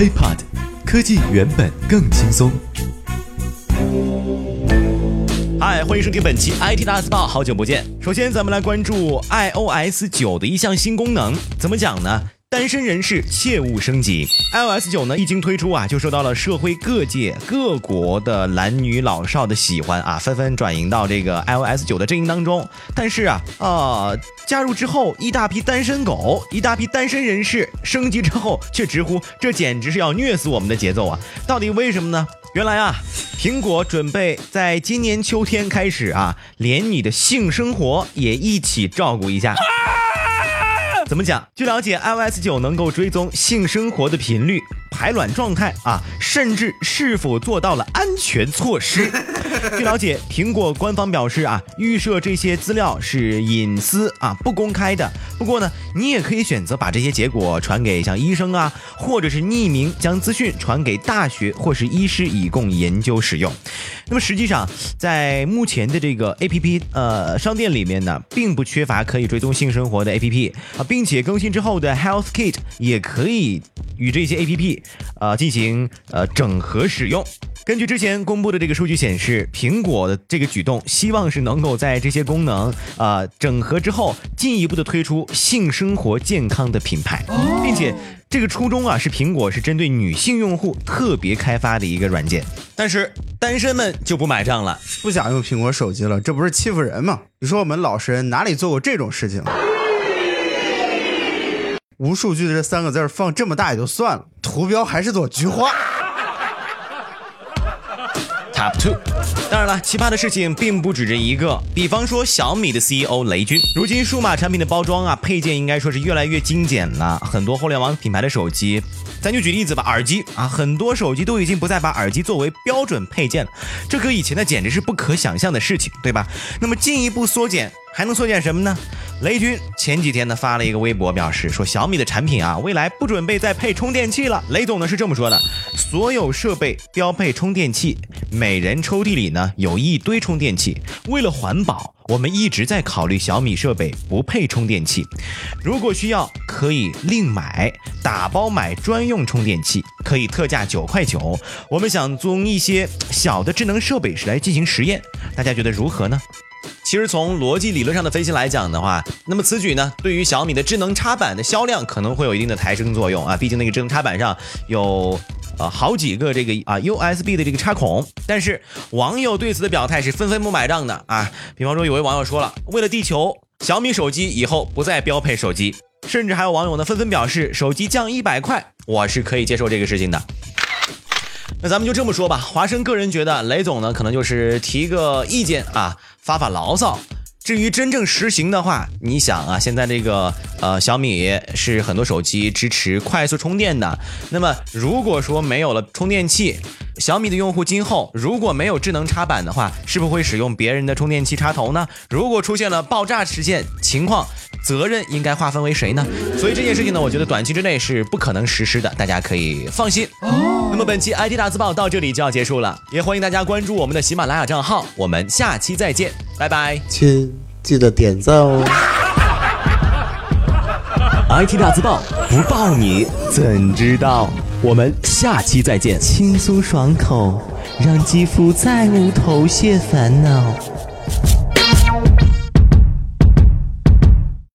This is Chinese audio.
iPod，科技原本更轻松。嗨，欢迎收听本期 IT 大字报，好久不见。首先，咱们来关注 iOS 九的一项新功能，怎么讲呢？单身人士切勿升级。iOS 九呢一经推出啊，就受到了社会各界各国的男女老少的喜欢啊，纷纷转移到这个 iOS 九的阵营当中。但是啊啊，加入之后，一大批单身狗，一大批单身人士升级之后，却直呼这简直是要虐死我们的节奏啊！到底为什么呢？原来啊，苹果准备在今年秋天开始啊，连你的性生活也一起照顾一下。怎么讲？据了解，iOS 九能够追踪性生活的频率、排卵状态啊，甚至是否做到了安全措施。据了解，苹果官方表示啊，预设这些资料是隐私啊，不公开的。不过呢，你也可以选择把这些结果传给像医生啊，或者是匿名将资讯传给大学或是医师以供研究使用。那么实际上，在目前的这个 APP 呃商店里面呢，并不缺乏可以追踪性生活的 APP 啊，并且更新之后的 Health Kit 也可以与这些 APP 呃进行呃整合使用。根据之前公布的这个数据显示，苹果的这个举动，希望是能够在这些功能啊整合之后，进一步的推出性生活健康的品牌，并且这个初衷啊是苹果是针对女性用户特别开发的一个软件，但是单身们就不买账了，不想用苹果手机了，这不是欺负人吗？你说我们老实人哪里做过这种事情？无数据的这三个字放这么大也就算了，图标还是朵菊花。Top two，当然了，奇葩的事情并不止这一个。比方说小米的 CEO 雷军，如今数码产品的包装啊，配件应该说是越来越精简了。很多互联网品牌的手机，咱就举例子吧，耳机啊，很多手机都已经不再把耳机作为标准配件了，这和以前的简直是不可想象的事情，对吧？那么进一步缩减。还能缩减什么呢？雷军前几天呢发了一个微博，表示说小米的产品啊，未来不准备再配充电器了。雷总呢是这么说的：所有设备标配充电器，每人抽屉里呢有一堆充电器。为了环保，我们一直在考虑小米设备不配充电器。如果需要，可以另买，打包买专用充电器，可以特价九块九。我们想用一些小的智能设备来进行实验，大家觉得如何呢？其实从逻辑理论上的分析来讲的话，那么此举呢，对于小米的智能插板的销量可能会有一定的抬升作用啊。毕竟那个智能插板上有呃好几个这个啊 USB 的这个插孔。但是网友对此的表态是纷纷不买账的啊。比方说有位网友说了，为了地球，小米手机以后不再标配手机。甚至还有网友呢纷纷表示，手机降一百块，我是可以接受这个事情的。那咱们就这么说吧，华生个人觉得雷总呢可能就是提个意见啊，发发牢骚。至于真正实行的话，你想啊，现在这个呃小米是很多手机支持快速充电的。那么如果说没有了充电器，小米的用户今后如果没有智能插板的话，是不是会使用别人的充电器插头呢？如果出现了爆炸事件情况，责任应该划分为谁呢？所以这件事情呢，我觉得短期之内是不可能实施的，大家可以放心。哦那么本期 IT 大字报到这里就要结束了，也欢迎大家关注我们的喜马拉雅账号，我们下期再见，拜拜。亲，记得点赞哦。IT 大字报不报你怎知道？我们下期再见。轻松爽口，让肌肤再无头屑烦恼。